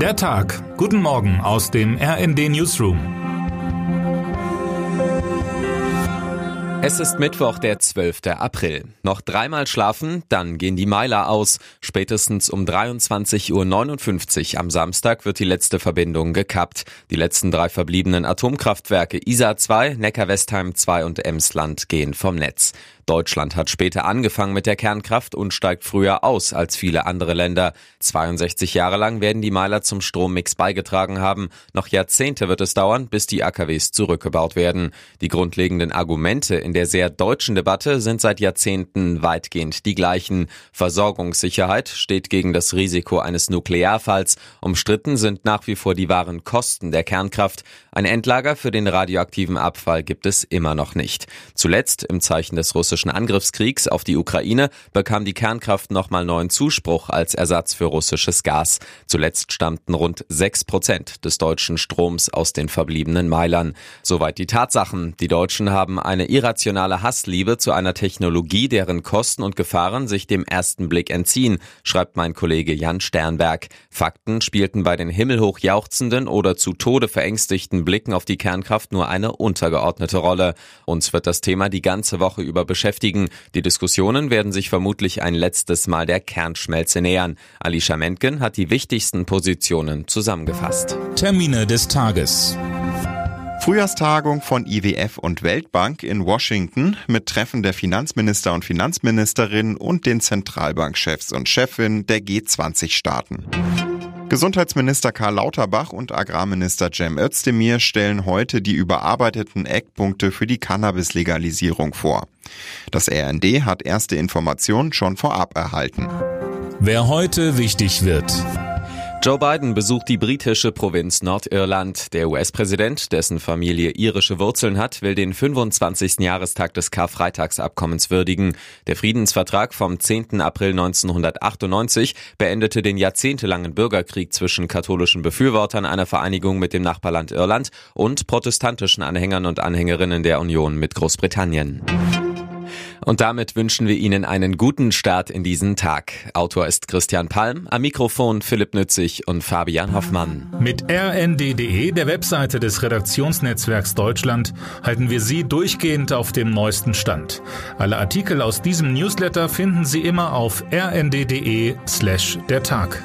Der Tag. Guten Morgen aus dem RND Newsroom. Es ist Mittwoch, der 12. April. Noch dreimal schlafen, dann gehen die Meiler aus. Spätestens um 23.59 Uhr am Samstag wird die letzte Verbindung gekappt. Die letzten drei verbliebenen Atomkraftwerke Isar 2, Neckar-Westheim 2 und Emsland gehen vom Netz. Deutschland hat später angefangen mit der Kernkraft und steigt früher aus als viele andere Länder. 62 Jahre lang werden die Meiler zum Strommix beigetragen haben. Noch Jahrzehnte wird es dauern, bis die AKWs zurückgebaut werden. Die grundlegenden Argumente in der sehr deutschen Debatte sind seit Jahrzehnten weitgehend die gleichen. Versorgungssicherheit steht gegen das Risiko eines Nuklearfalls. Umstritten sind nach wie vor die wahren Kosten der Kernkraft. Ein Endlager für den radioaktiven Abfall gibt es immer noch nicht. Zuletzt im Zeichen des russischen russischen Angriffskriegs auf die Ukraine bekam die Kernkraft nochmal neuen Zuspruch als Ersatz für russisches Gas. Zuletzt stammten rund sechs Prozent des deutschen Stroms aus den verbliebenen Meilern. Soweit die Tatsachen. Die Deutschen haben eine irrationale Hassliebe zu einer Technologie, deren Kosten und Gefahren sich dem ersten Blick entziehen, schreibt mein Kollege Jan Sternberg. Fakten spielten bei den himmelhoch jauchzenden oder zu Tode verängstigten Blicken auf die Kernkraft nur eine untergeordnete Rolle. Uns wird das Thema die ganze Woche über beschäftigen beschäftigen. Die Diskussionen werden sich vermutlich ein letztes Mal der Kernschmelze nähern. Alicia Mentgen hat die wichtigsten Positionen zusammengefasst. Termine des Tages. Frühjahrstagung von IWF und Weltbank in Washington mit Treffen der Finanzminister und Finanzministerinnen und den Zentralbankchefs und Chefinnen der G20-Staaten. Gesundheitsminister Karl Lauterbach und Agrarminister Cem Özdemir stellen heute die überarbeiteten Eckpunkte für die Cannabis-Legalisierung vor. Das RND hat erste Informationen schon vorab erhalten. Wer heute wichtig wird. Joe Biden besucht die britische Provinz Nordirland. Der US-Präsident, dessen Familie irische Wurzeln hat, will den 25. Jahrestag des Karfreitagsabkommens würdigen. Der Friedensvertrag vom 10. April 1998 beendete den jahrzehntelangen Bürgerkrieg zwischen katholischen Befürwortern einer Vereinigung mit dem Nachbarland Irland und protestantischen Anhängern und Anhängerinnen der Union mit Großbritannien. Und damit wünschen wir Ihnen einen guten Start in diesen Tag. Autor ist Christian Palm, am Mikrofon Philipp Nützig und Fabian Hoffmann. Mit rnd.de, der Webseite des Redaktionsnetzwerks Deutschland, halten wir Sie durchgehend auf dem neuesten Stand. Alle Artikel aus diesem Newsletter finden Sie immer auf rnd.de slash der Tag.